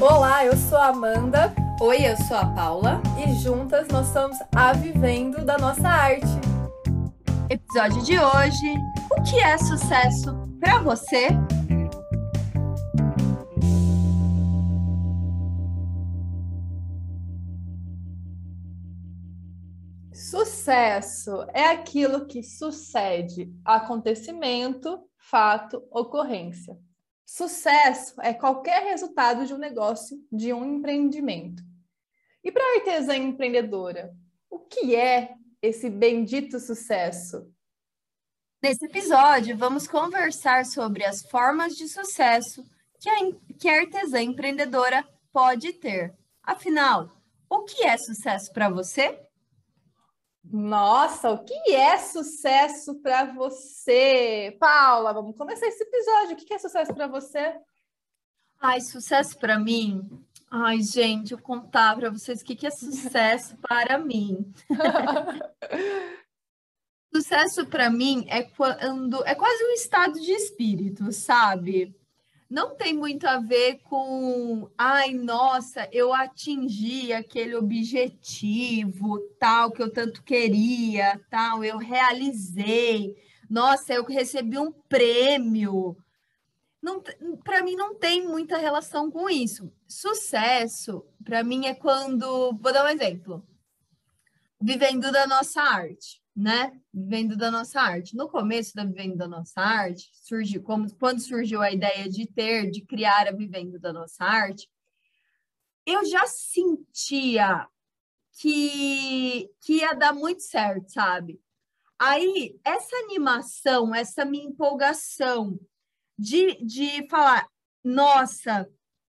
Olá, eu sou a Amanda. Oi, eu sou a Paula. E juntas nós somos a Vivendo da Nossa Arte. Episódio de hoje: O que é sucesso para você? Sucesso é aquilo que sucede acontecimento, fato, ocorrência. Sucesso é qualquer resultado de um negócio, de um empreendimento. E para a artesã empreendedora, o que é esse bendito sucesso? Nesse episódio, vamos conversar sobre as formas de sucesso que a, que a artesã empreendedora pode ter. Afinal, o que é sucesso para você? Nossa, o que é sucesso para você? Paula, vamos começar esse episódio. O que é sucesso para você? Ai, sucesso para mim. Ai, gente, eu contar para vocês o que é sucesso para mim. sucesso para mim é quando é quase um estado de espírito, sabe? Não tem muito a ver com, ai, nossa, eu atingi aquele objetivo, tal, que eu tanto queria, tal, eu realizei, nossa, eu recebi um prêmio. Para mim não tem muita relação com isso. Sucesso, para mim, é quando, vou dar um exemplo, vivendo da nossa arte né? Vivendo da nossa arte. No começo da Vivendo da Nossa Arte, surgiu como quando surgiu a ideia de ter, de criar a Vivendo da Nossa Arte, eu já sentia que, que ia dar muito certo, sabe? Aí, essa animação, essa minha empolgação de, de falar, nossa,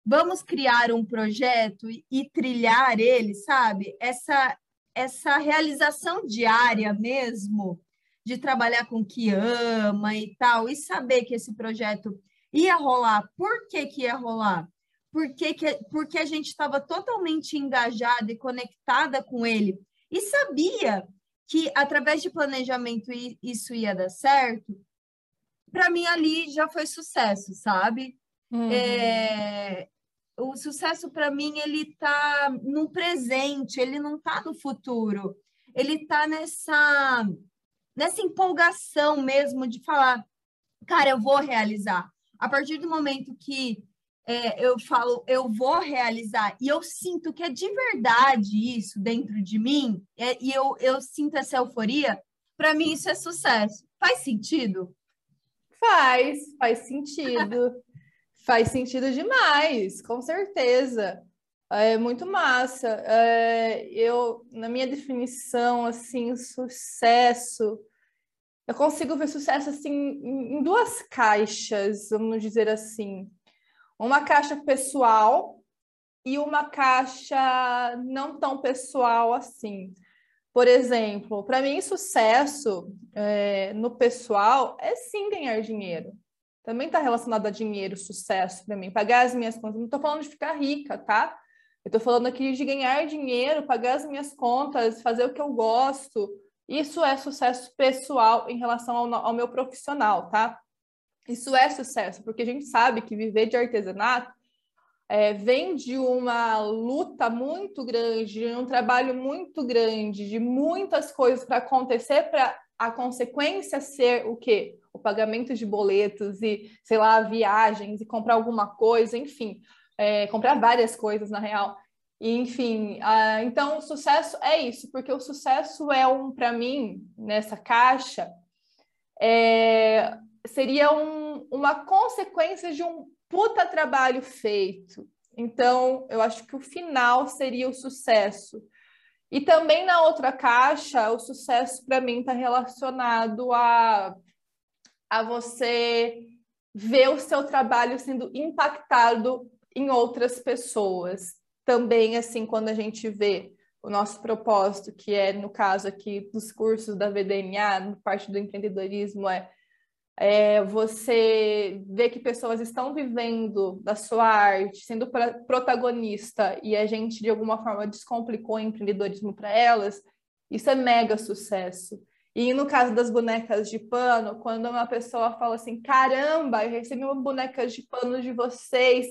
vamos criar um projeto e, e trilhar ele, sabe? Essa, essa realização diária mesmo, de trabalhar com o que ama e tal, e saber que esse projeto ia rolar. Por que, que ia rolar? Porque, que, porque a gente estava totalmente engajada e conectada com ele e sabia que através de planejamento isso ia dar certo. Para mim ali já foi sucesso, sabe? Uhum. É, o sucesso para mim ele está no presente, ele não está no futuro. Ele está nessa nessa empolgação mesmo de falar, cara, eu vou realizar. A partir do momento que é, eu falo, eu vou realizar, e eu sinto que é de verdade isso dentro de mim, é, e eu, eu sinto essa euforia, para mim isso é sucesso. Faz sentido? Faz, faz sentido. Faz sentido demais, com certeza. É muito massa. É, eu, na minha definição, assim, sucesso, eu consigo ver sucesso assim em duas caixas, vamos dizer assim. Uma caixa pessoal e uma caixa não tão pessoal assim. Por exemplo, para mim, sucesso é, no pessoal é sim ganhar dinheiro também está relacionado a dinheiro, sucesso para mim, pagar as minhas contas. Não estou falando de ficar rica, tá? Eu estou falando aqui de ganhar dinheiro, pagar as minhas contas, fazer o que eu gosto. Isso é sucesso pessoal em relação ao, ao meu profissional, tá? Isso é sucesso, porque a gente sabe que viver de artesanato é, vem de uma luta muito grande, de um trabalho muito grande, de muitas coisas para acontecer para a consequência ser o quê? O pagamento de boletos e, sei lá, viagens e comprar alguma coisa, enfim, é, comprar várias coisas na real. E, enfim, uh, então o sucesso é isso, porque o sucesso é um, para mim, nessa caixa, é, seria um, uma consequência de um puta trabalho feito. Então, eu acho que o final seria o sucesso. E também na outra caixa, o sucesso para mim está relacionado a, a você ver o seu trabalho sendo impactado em outras pessoas. Também, assim, quando a gente vê o nosso propósito, que é, no caso aqui dos cursos da VDNA, parte do empreendedorismo, é é, você vê que pessoas estão vivendo da sua arte, sendo protagonista, e a gente, de alguma forma, descomplicou o empreendedorismo para elas, isso é mega sucesso. E no caso das bonecas de pano, quando uma pessoa fala assim: caramba, eu recebi uma boneca de pano de vocês,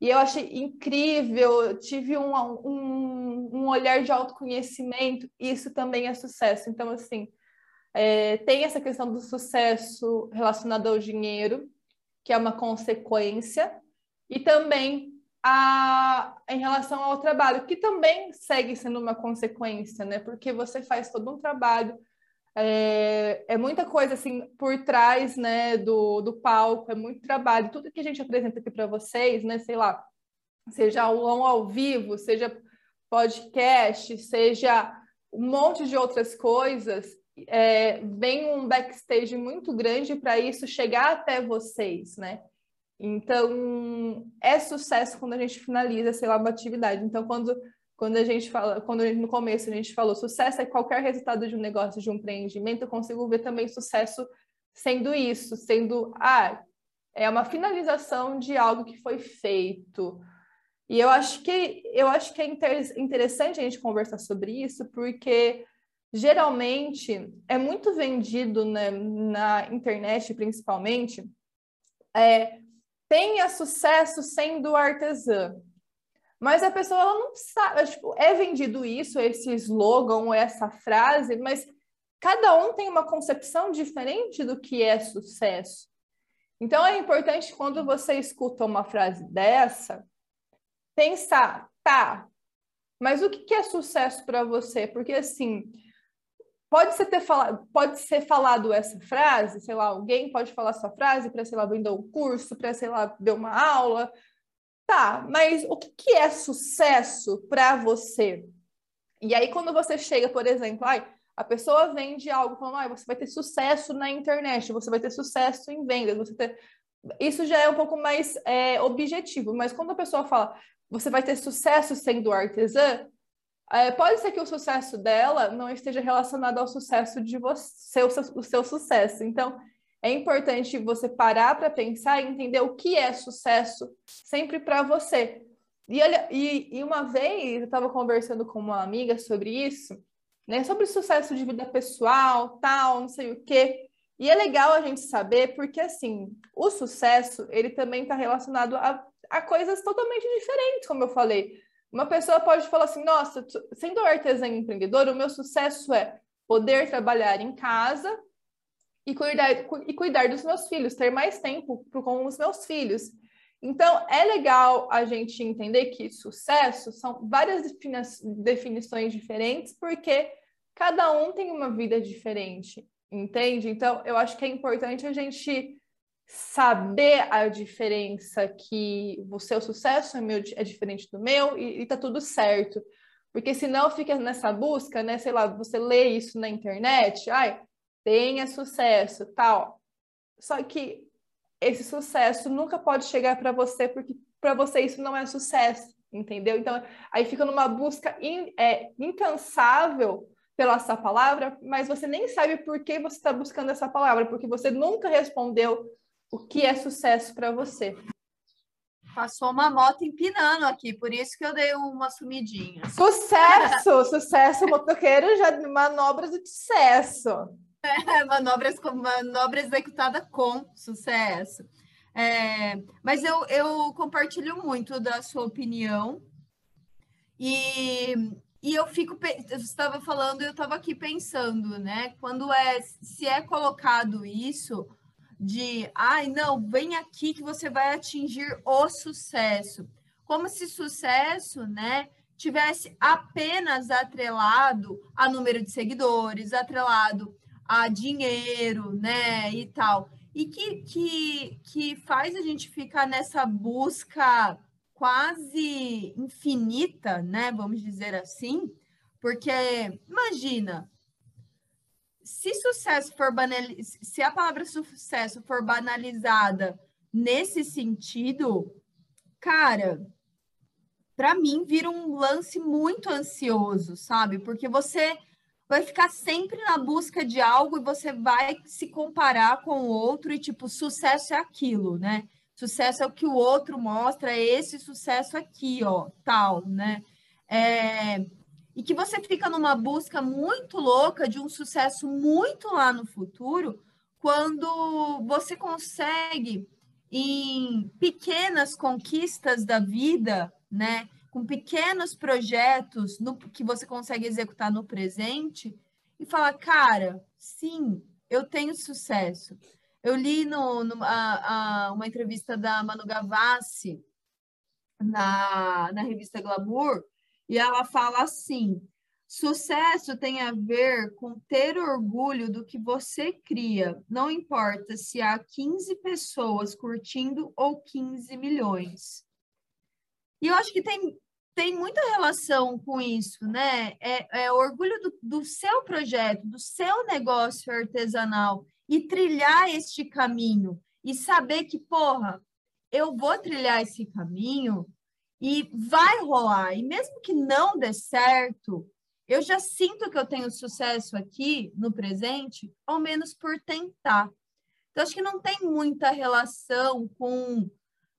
E eu achei incrível, tive um, um, um olhar de autoconhecimento, isso também é sucesso. Então, assim, é, tem essa questão do sucesso relacionado ao dinheiro, que é uma consequência, e também a, em relação ao trabalho, que também segue sendo uma consequência, né? Porque você faz todo um trabalho, é, é muita coisa assim por trás, né, do, do palco, é muito trabalho. Tudo que a gente apresenta aqui para vocês, né, sei lá, seja aulão ao vivo, seja podcast, seja um monte de outras coisas, é, vem um backstage muito grande para isso chegar até vocês, né? Então, é sucesso quando a gente finaliza, sei lá, uma atividade. Então, quando, quando a gente fala, quando no começo a gente falou sucesso é qualquer resultado de um negócio, de um empreendimento, eu consigo ver também sucesso sendo isso, sendo, ah, é uma finalização de algo que foi feito. E eu acho que eu acho que é interessante a gente conversar sobre isso, porque geralmente é muito vendido né, na internet, principalmente, é, tenha sucesso sendo artesã. Mas a pessoa ela não sabe, tipo, é vendido isso, esse slogan, essa frase, mas cada um tem uma concepção diferente do que é sucesso. Então é importante quando você escuta uma frase dessa, pensar, tá, mas o que é sucesso para você? Porque assim, pode ser ter falado, pode ser falado essa frase, sei lá, alguém pode falar essa frase para, sei lá, vender um curso, para, sei lá, dar uma aula. Tá, mas o que, que é sucesso para você? E aí, quando você chega, por exemplo, ai, a pessoa vende algo falando, ai, você vai ter sucesso na internet, você vai ter sucesso em vendas, você ter... Isso já é um pouco mais é, objetivo, mas quando a pessoa fala, você vai ter sucesso sendo artesã, é, pode ser que o sucesso dela não esteja relacionado ao sucesso de você, o seu, o seu sucesso. Então, é importante você parar para pensar e entender o que é sucesso sempre para você. E, olha, e, e uma vez eu estava conversando com uma amiga sobre isso, né, sobre sucesso de vida pessoal, tal, não sei o quê. E é legal a gente saber, porque assim, o sucesso ele também está relacionado a, a coisas totalmente diferentes, como eu falei. Uma pessoa pode falar assim: nossa, sendo artesã empreendedor, o meu sucesso é poder trabalhar em casa e cuidar, e cuidar dos meus filhos, ter mais tempo com os meus filhos. Então, é legal a gente entender que sucesso são várias definições diferentes, porque cada um tem uma vida diferente, entende? Então, eu acho que é importante a gente saber a diferença que o seu sucesso é, meu, é diferente do meu e, e tá tudo certo. Porque senão fica nessa busca, né? Sei lá, você lê isso na internet, ai, tenha sucesso, tal. Só que esse sucesso nunca pode chegar para você, porque para você isso não é sucesso, entendeu? Então, aí fica numa busca in, é, incansável pela essa palavra, mas você nem sabe por que você está buscando essa palavra, porque você nunca respondeu o que é sucesso para você? Passou uma moto empinando aqui, por isso que eu dei uma sumidinha. Sucesso! sucesso, motoqueiro já manobras de sucesso. É, manobras, manobra executada com sucesso. É, mas eu, eu compartilho muito da sua opinião. E, e eu fico, você estava falando, eu estava aqui pensando, né? Quando é, se é colocado isso, de, ai, não, vem aqui que você vai atingir o sucesso. Como se sucesso, né, tivesse apenas atrelado a número de seguidores, atrelado a dinheiro, né, e tal. E que, que, que faz a gente ficar nessa busca quase infinita, né, vamos dizer assim, porque imagina, se sucesso for se a palavra sucesso for banalizada nesse sentido, cara, para mim vira um lance muito ansioso, sabe? Porque você vai ficar sempre na busca de algo e você vai se comparar com o outro e tipo, sucesso é aquilo, né? Sucesso é o que o outro mostra, é esse sucesso aqui, ó, tal, né? É, e que você fica numa busca muito louca de um sucesso muito lá no futuro, quando você consegue em pequenas conquistas da vida, né? Com pequenos projetos no, que você consegue executar no presente e falar, cara, sim, eu tenho sucesso. Eu li no, no a, a, uma entrevista da Manu Gavassi na, na revista Glamour e ela fala assim: Sucesso tem a ver com ter orgulho do que você cria, não importa se há 15 pessoas curtindo ou 15 milhões. E eu acho que tem, tem muita relação com isso, né? É, é orgulho do, do seu projeto, do seu negócio artesanal e trilhar este caminho e saber que, porra, eu vou trilhar esse caminho e vai rolar. E mesmo que não dê certo, eu já sinto que eu tenho sucesso aqui no presente, ao menos por tentar. Então, acho que não tem muita relação com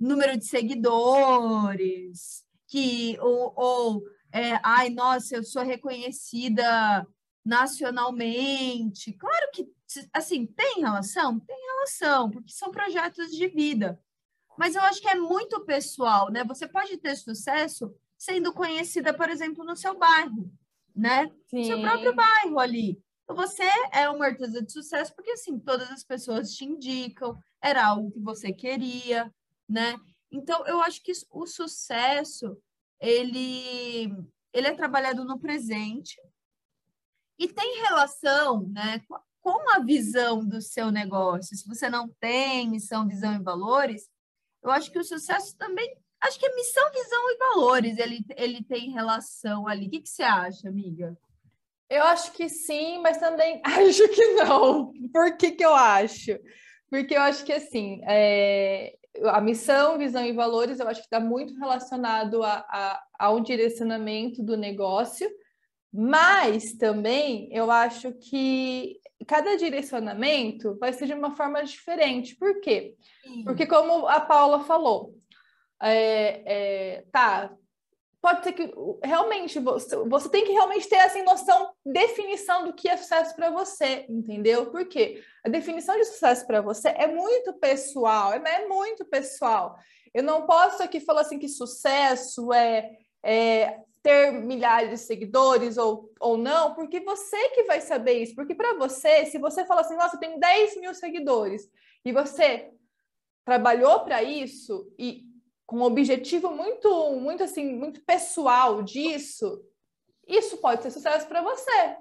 número de seguidores, que ou, ou é, ai, nossa, eu sou reconhecida nacionalmente. Claro que, assim, tem relação? Tem relação, porque são projetos de vida. Mas eu acho que é muito pessoal, né? Você pode ter sucesso sendo conhecida, por exemplo, no seu bairro né? Sim. Seu próprio bairro ali. Então, você é uma artesã de sucesso porque, assim, todas as pessoas te indicam, era algo que você queria, né? Então, eu acho que o sucesso, ele, ele é trabalhado no presente e tem relação, né, com a visão do seu negócio. Se você não tem missão, visão e valores, eu acho que o sucesso também Acho que é missão, visão e valores ele, ele tem relação ali. O que, que você acha, amiga? Eu acho que sim, mas também acho que não. Por que, que eu acho? Porque eu acho que assim, é... a missão, visão e valores, eu acho que está muito relacionado a, a, a um direcionamento do negócio, mas também eu acho que cada direcionamento vai ser de uma forma diferente. Por quê? Porque, como a Paula falou, é, é, tá, pode ser que realmente você, você tem que realmente ter essa noção, definição do que é sucesso para você, entendeu? Porque a definição de sucesso para você é muito pessoal, é, é, muito pessoal. Eu não posso aqui falar assim que sucesso é, é ter milhares de seguidores ou, ou não, porque você que vai saber isso. Porque para você, se você fala assim, nossa, eu tenho 10 mil seguidores, e você trabalhou para isso e com um objetivo muito, muito assim, muito pessoal disso, isso pode ser sucesso para você.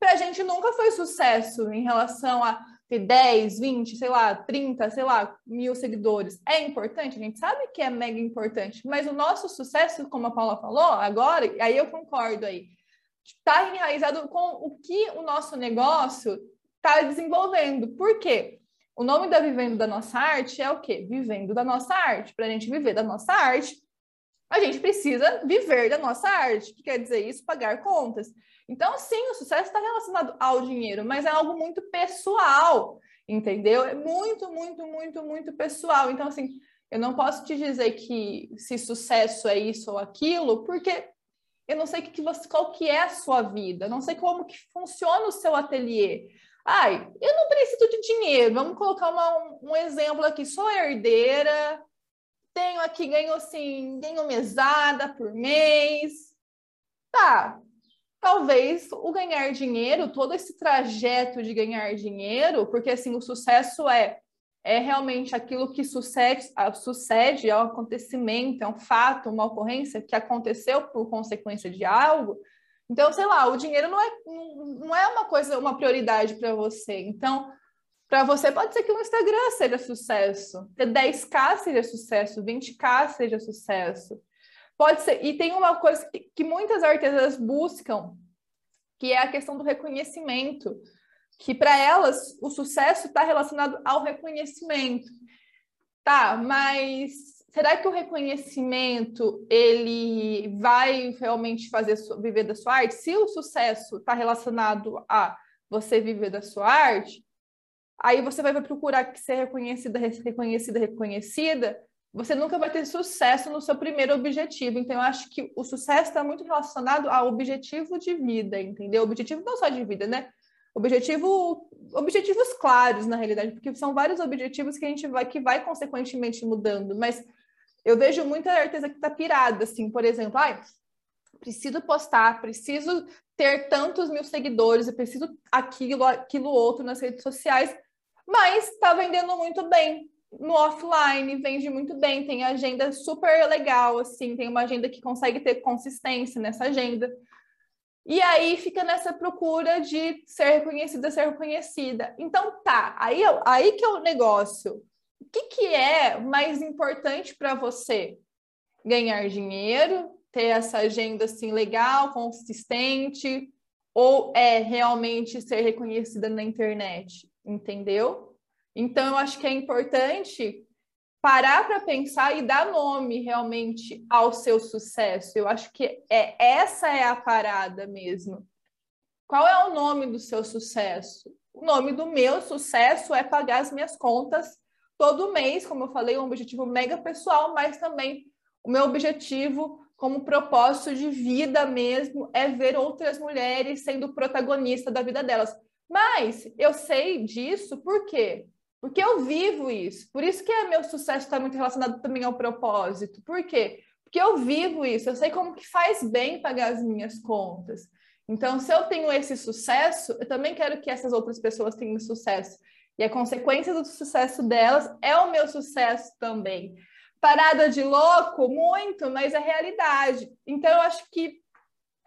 Para a gente nunca foi sucesso em relação a ter 10, 20, sei lá, 30, sei lá, mil seguidores. É importante, a gente sabe que é mega importante, mas o nosso sucesso, como a Paula falou agora, aí eu concordo aí, está enraizado com o que o nosso negócio está desenvolvendo. Por quê? O nome da Vivendo da Nossa Arte é o quê? Vivendo da Nossa Arte. Para a gente viver da nossa arte, a gente precisa viver da nossa arte, que quer dizer isso, pagar contas. Então, sim, o sucesso está relacionado ao dinheiro, mas é algo muito pessoal, entendeu? É muito, muito, muito, muito pessoal. Então, assim, eu não posso te dizer que se sucesso é isso ou aquilo, porque eu não sei que, que você, qual que é a sua vida, não sei como que funciona o seu ateliê. Ai, eu não preciso de dinheiro. Vamos colocar uma, um, um exemplo aqui. Sou herdeira, tenho aqui, ganho assim, ganho mesada por mês. Tá, talvez o ganhar dinheiro, todo esse trajeto de ganhar dinheiro, porque assim, o sucesso é é realmente aquilo que sucede, sucede é um acontecimento, é um fato, uma ocorrência que aconteceu por consequência de algo, então, sei lá, o dinheiro não é, não é uma coisa, uma prioridade para você. Então, para você pode ser que o Instagram seja sucesso, ter 10k seja sucesso, 20k seja sucesso. Pode ser, e tem uma coisa que, que muitas artesãs buscam, que é a questão do reconhecimento, que para elas o sucesso está relacionado ao reconhecimento. Tá, mas será que o reconhecimento ele vai realmente fazer viver da sua arte? Se o sucesso está relacionado a você viver da sua arte, aí você vai procurar ser reconhecida, reconhecida, reconhecida. Você nunca vai ter sucesso no seu primeiro objetivo. Então, eu acho que o sucesso está muito relacionado ao objetivo de vida, entendeu? Objetivo não só de vida, né? Objetivo, objetivos claros, na realidade, porque são vários objetivos que a gente vai, que vai consequentemente mudando, mas eu vejo muita artesã que está pirada, assim, por exemplo, ai, preciso postar, preciso ter tantos mil seguidores, eu preciso aquilo, aquilo outro nas redes sociais, mas está vendendo muito bem no offline, vende muito bem, tem agenda super legal, assim, tem uma agenda que consegue ter consistência nessa agenda. E aí fica nessa procura de ser reconhecida, ser reconhecida. Então tá, aí, aí que é o negócio. O que, que é mais importante para você? Ganhar dinheiro, ter essa agenda assim legal, consistente, ou é realmente ser reconhecida na internet? Entendeu? Então eu acho que é importante parar para pensar e dar nome realmente ao seu sucesso. Eu acho que é essa é a parada mesmo. Qual é o nome do seu sucesso? O nome do meu sucesso é pagar as minhas contas todo mês, como eu falei, um objetivo mega pessoal, mas também o meu objetivo como propósito de vida mesmo é ver outras mulheres sendo protagonista da vida delas. Mas eu sei disso por quê? Porque eu vivo isso. Por isso que é meu sucesso está muito relacionado também ao propósito. Por quê? Porque eu vivo isso. Eu sei como que faz bem pagar as minhas contas. Então, se eu tenho esse sucesso, eu também quero que essas outras pessoas tenham sucesso. E a consequência do sucesso delas é o meu sucesso também. Parada de louco, muito, mas é realidade. Então, eu acho que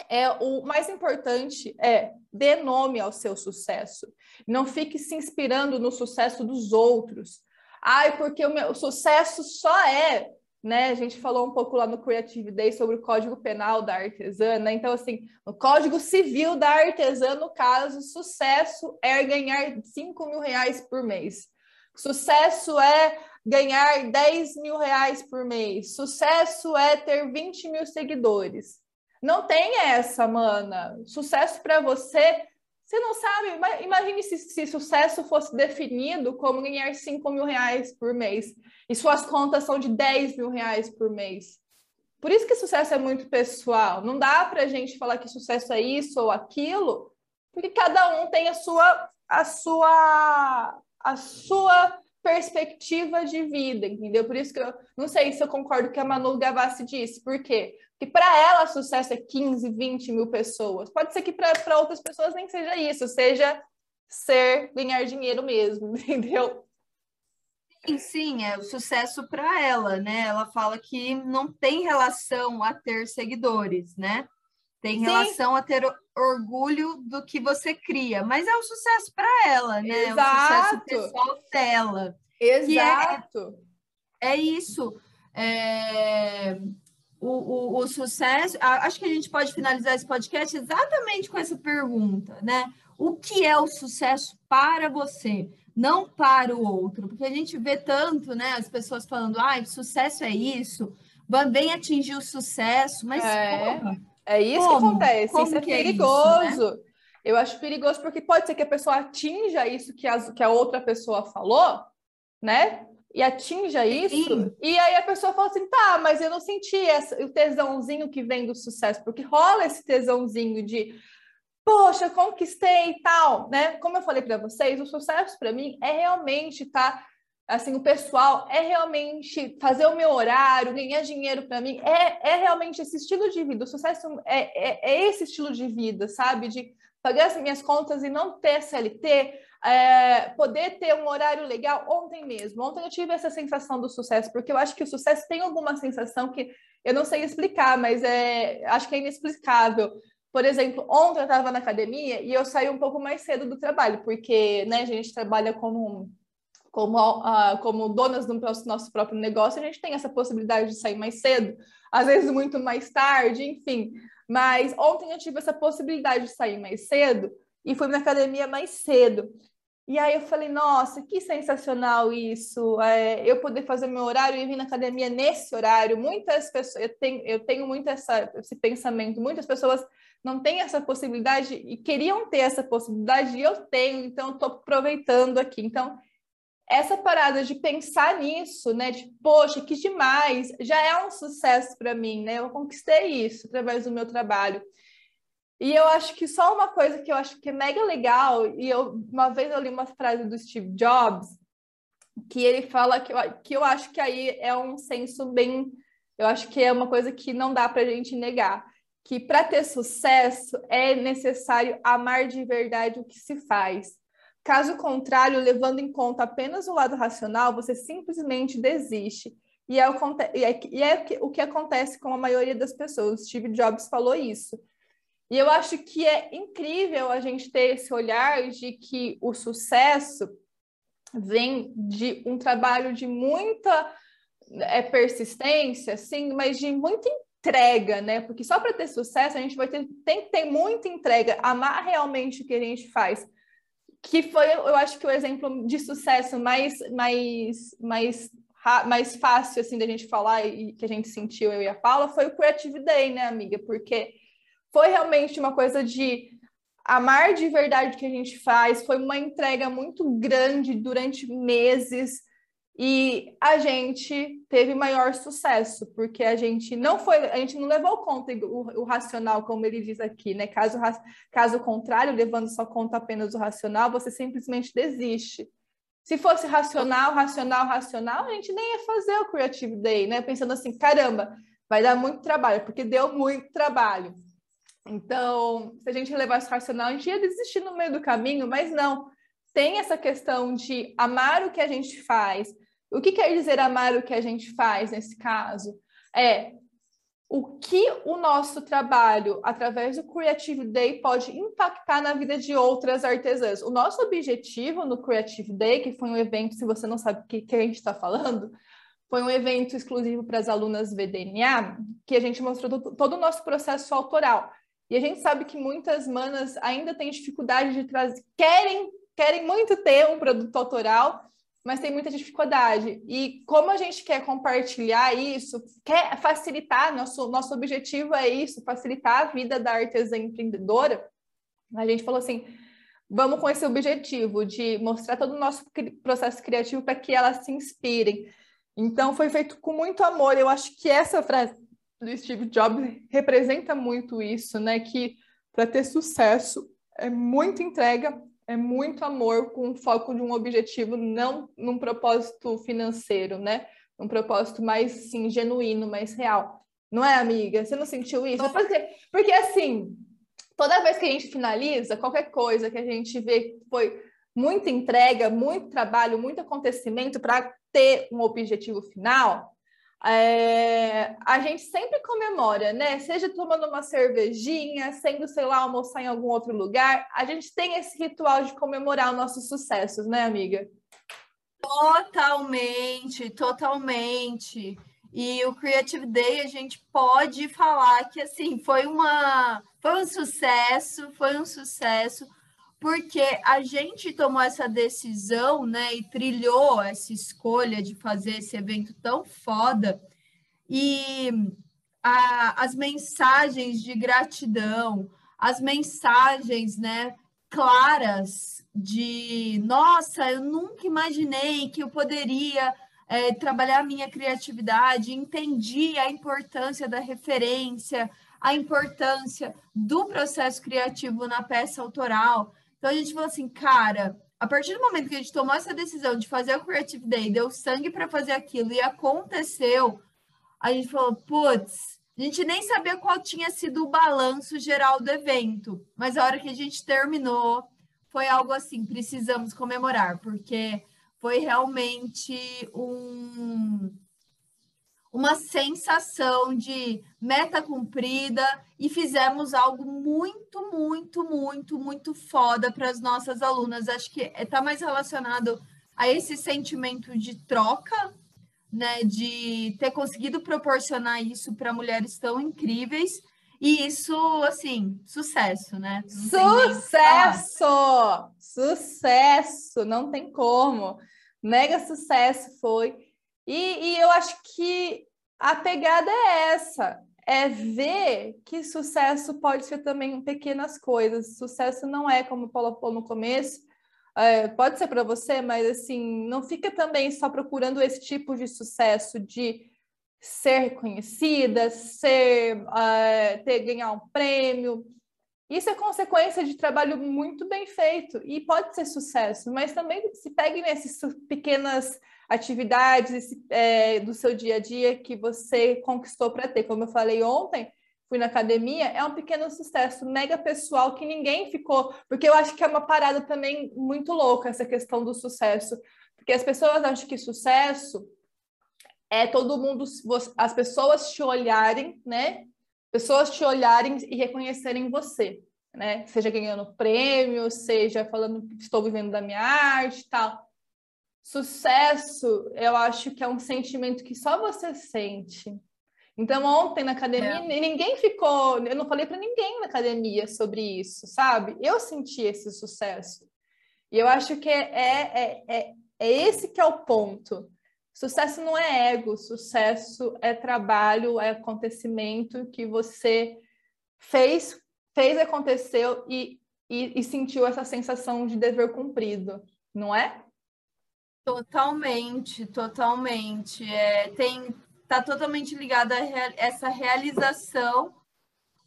é o mais importante é dê nome ao seu sucesso. Não fique se inspirando no sucesso dos outros. Ai, porque o meu sucesso só é, né? A gente falou um pouco lá no Creative Day sobre o Código Penal da artesã, né? Então, assim, no Código Civil da artesã, no caso, sucesso é ganhar 5 mil reais por mês. Sucesso é ganhar 10 mil reais por mês. Sucesso é ter 20 mil seguidores. Não tem essa, mana. Sucesso para você, você não sabe. Imagine se, se, sucesso fosse definido como ganhar 5 mil reais por mês e suas contas são de 10 mil reais por mês. Por isso que sucesso é muito pessoal. Não dá para a gente falar que sucesso é isso ou aquilo, porque cada um tem a sua, a sua, a sua perspectiva de vida, entendeu? Por isso que eu não sei se eu concordo com o que a Manu Gavassi disse. Por quê? que para ela sucesso é 15, 20 mil pessoas. Pode ser que para outras pessoas nem seja isso, seja ser ganhar dinheiro mesmo, entendeu? Sim, sim, é o sucesso para ela, né? Ela fala que não tem relação a ter seguidores, né? Tem relação sim. a ter orgulho do que você cria, mas é o sucesso para ela, né? Exato. É o sucesso pessoal dela. É Exato. É, é, isso. É o, o, o sucesso. Acho que a gente pode finalizar esse podcast exatamente com essa pergunta, né? O que é o sucesso para você? Não para o outro, porque a gente vê tanto, né? As pessoas falando, ah, sucesso é isso, vem atingir o sucesso, mas é, porra, é isso como? que acontece, como isso é perigoso. É isso, né? Eu acho perigoso porque pode ser que a pessoa atinja isso que, as, que a outra pessoa falou, né? e atinja isso, Sim. e aí a pessoa fala assim, tá, mas eu não senti essa, o tesãozinho que vem do sucesso, porque rola esse tesãozinho de, poxa, conquistei e tal, né? Como eu falei para vocês, o sucesso para mim é realmente tá assim, o pessoal é realmente fazer o meu horário, ganhar dinheiro para mim, é, é realmente esse estilo de vida. O sucesso é, é, é esse estilo de vida, sabe? De pagar as minhas contas e não ter CLT, é, poder ter um horário legal ontem mesmo. Ontem eu tive essa sensação do sucesso, porque eu acho que o sucesso tem alguma sensação que eu não sei explicar, mas é, acho que é inexplicável. Por exemplo, ontem eu estava na academia e eu saí um pouco mais cedo do trabalho, porque né, a gente trabalha como, como, uh, como donas do nosso próprio negócio, a gente tem essa possibilidade de sair mais cedo, às vezes muito mais tarde, enfim. Mas ontem eu tive essa possibilidade de sair mais cedo e fui na academia mais cedo. E aí eu falei, nossa, que sensacional isso, é, eu poder fazer meu horário e vir na academia nesse horário. Muitas pessoas, eu tenho, eu tenho muito essa, esse pensamento, muitas pessoas não têm essa possibilidade e queriam ter essa possibilidade, e eu tenho, então estou aproveitando aqui. Então, essa parada de pensar nisso, né? De, poxa, que demais, já é um sucesso para mim, né? Eu conquistei isso através do meu trabalho. E eu acho que só uma coisa que eu acho que é mega legal, e eu uma vez eu li uma frase do Steve Jobs, que ele fala que eu, que eu acho que aí é um senso bem, eu acho que é uma coisa que não dá para a gente negar, que para ter sucesso é necessário amar de verdade o que se faz. Caso contrário, levando em conta apenas o lado racional, você simplesmente desiste. E é, o, e é, o que acontece com a maioria das pessoas. Steve Jobs falou isso. E eu acho que é incrível a gente ter esse olhar de que o sucesso vem de um trabalho de muita é, persistência, sim, mas de muita entrega, né? Porque só para ter sucesso a gente vai ter, tem que ter muita entrega, amar realmente o que a gente faz. Que foi, eu acho que o exemplo de sucesso mais, mais, mais, mais fácil assim da gente falar e que a gente sentiu eu e a Paula foi o Creative Day, né, amiga? Porque foi realmente uma coisa de amar de verdade o que a gente faz, foi uma entrega muito grande durante meses e a gente teve maior sucesso, porque a gente não foi, a gente não levou conta o, o racional, como ele diz aqui, né? Caso, caso contrário, levando só conta apenas o racional, você simplesmente desiste. Se fosse racional, racional, racional, a gente nem ia fazer o Creative Day, né? Pensando assim, caramba, vai dar muito trabalho, porque deu muito trabalho. Então, se a gente levasse racional, a gente ia desistir no meio do caminho, mas não. Tem essa questão de amar o que a gente faz. O que quer dizer amar o que a gente faz nesse caso? É o que o nosso trabalho, através do Creative Day, pode impactar na vida de outras artesãs. O nosso objetivo no Creative Day, que foi um evento, se você não sabe o que, que a gente está falando, foi um evento exclusivo para as alunas VDNA, que a gente mostrou todo o nosso processo autoral. E a gente sabe que muitas manas ainda têm dificuldade de trazer, querem, querem muito ter um produto autoral, mas tem muita dificuldade. E como a gente quer compartilhar isso, quer facilitar, nosso, nosso objetivo é isso, facilitar a vida da artesã empreendedora, a gente falou assim, vamos com esse objetivo de mostrar todo o nosso processo criativo para que elas se inspirem. Então foi feito com muito amor. Eu acho que essa frase do Steve Jobs representa muito isso, né? Que para ter sucesso é muita entrega, é muito amor com foco de um objetivo, não num propósito financeiro, né? Um propósito mais sim, genuíno, mais real. Não é, amiga? Você não sentiu isso? Porque, porque assim, toda vez que a gente finaliza, qualquer coisa que a gente vê foi muita entrega, muito trabalho, muito acontecimento para ter um objetivo final, é, a gente sempre comemora, né? Seja tomando uma cervejinha, sendo, sei lá, almoçar em algum outro lugar, a gente tem esse ritual de comemorar os nossos sucessos, né, amiga? Totalmente, totalmente. E o Creative Day a gente pode falar que assim foi uma foi um sucesso, foi um sucesso porque a gente tomou essa decisão, né, e trilhou essa escolha de fazer esse evento tão foda, e a, as mensagens de gratidão, as mensagens, né, claras de, nossa, eu nunca imaginei que eu poderia é, trabalhar minha criatividade, entendi a importância da referência, a importância do processo criativo na peça autoral. Então a gente falou assim, cara, a partir do momento que a gente tomou essa decisão de fazer o Creative Day, deu sangue para fazer aquilo e aconteceu, a gente falou, putz, a gente nem sabia qual tinha sido o balanço geral do evento, mas a hora que a gente terminou, foi algo assim, precisamos comemorar, porque foi realmente um uma sensação de meta cumprida e fizemos algo muito, muito, muito, muito foda para as nossas alunas. Acho que está mais relacionado a esse sentimento de troca, né? De ter conseguido proporcionar isso para mulheres tão incríveis. E isso, assim, sucesso, né? Sucesso! Sucesso! Não tem como. Mega sucesso foi. E, e eu acho que a pegada é essa, é ver que sucesso pode ser também pequenas coisas. Sucesso não é, como o Paulo falou no começo, é, pode ser para você, mas assim, não fica também só procurando esse tipo de sucesso de ser reconhecida, ser, uh, ter ganhar um prêmio. Isso é consequência de trabalho muito bem feito e pode ser sucesso, mas também se pegue nessas pequenas atividades é, do seu dia a dia que você conquistou para ter. Como eu falei ontem, fui na academia, é um pequeno sucesso mega pessoal que ninguém ficou, porque eu acho que é uma parada também muito louca essa questão do sucesso, porque as pessoas acham que sucesso é todo mundo, as pessoas te olharem, né? Pessoas te olharem e reconhecerem você, né? Seja ganhando prêmio, seja falando que estou vivendo da minha arte tal. Sucesso, eu acho que é um sentimento que só você sente. Então, ontem na academia, é. ninguém ficou. Eu não falei para ninguém na academia sobre isso, sabe? Eu senti esse sucesso. E eu acho que é, é, é, é esse que é o ponto. Sucesso não é ego, sucesso é trabalho, é acontecimento que você fez, fez aconteceu e, e, e sentiu essa sensação de dever cumprido, não é? Totalmente, totalmente. É, tem, tá totalmente ligada a rea, essa realização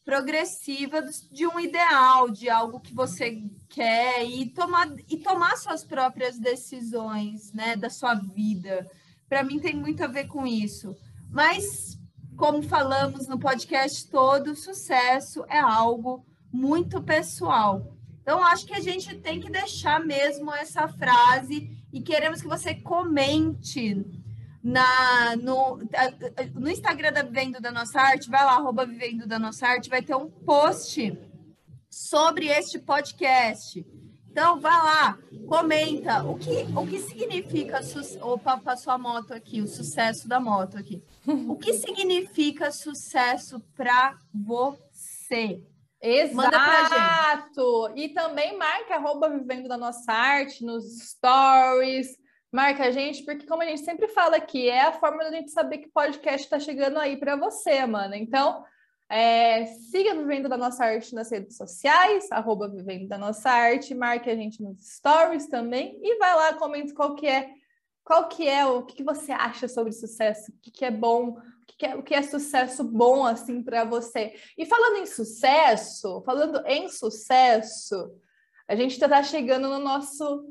progressiva de um ideal, de algo que você quer e tomar e tomar suas próprias decisões, né, da sua vida para mim tem muito a ver com isso. Mas, como falamos no podcast todo, sucesso é algo muito pessoal. Então, acho que a gente tem que deixar mesmo essa frase e queremos que você comente na, no, no Instagram da Vivendo da Nossa Arte, vai lá, arroba Vivendo da Nossa Arte, vai ter um post sobre este podcast. Então, vá lá, comenta o que, o que significa. Opa, passou a moto aqui, o sucesso da moto aqui. O que significa sucesso para você? Exato! E também marca arroba Vivendo da Nossa Arte nos stories. Marca a gente, porque como a gente sempre fala aqui, é a forma da gente saber que podcast está chegando aí para você, mano. Então, é, siga Vivendo da Nossa Arte nas redes sociais, arroba Vivendo da Nossa Arte, marque a gente nos stories também e vai lá, comente qual que é, qual que é, o que, que você acha sobre sucesso, o que, que é bom, o que, que é, o que é sucesso bom assim para você. E falando em sucesso, falando em sucesso, a gente está chegando no nosso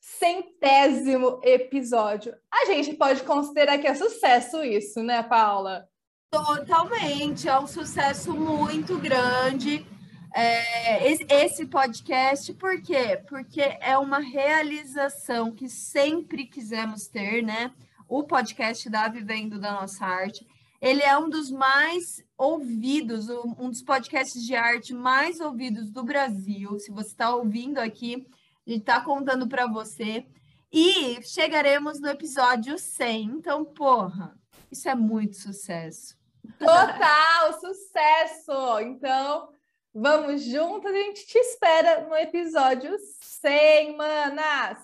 centésimo episódio. A gente pode considerar que é sucesso isso, né, Paula? Totalmente, é um sucesso muito grande. É, esse podcast, por quê? Porque é uma realização que sempre quisemos ter, né? O podcast da Vivendo da Nossa Arte. Ele é um dos mais ouvidos, um dos podcasts de arte mais ouvidos do Brasil. Se você está ouvindo aqui, a gente está contando para você. E chegaremos no episódio 100. Então, porra, isso é muito sucesso. Total, sucesso! Então, vamos juntos, a gente te espera no episódio 100, manas!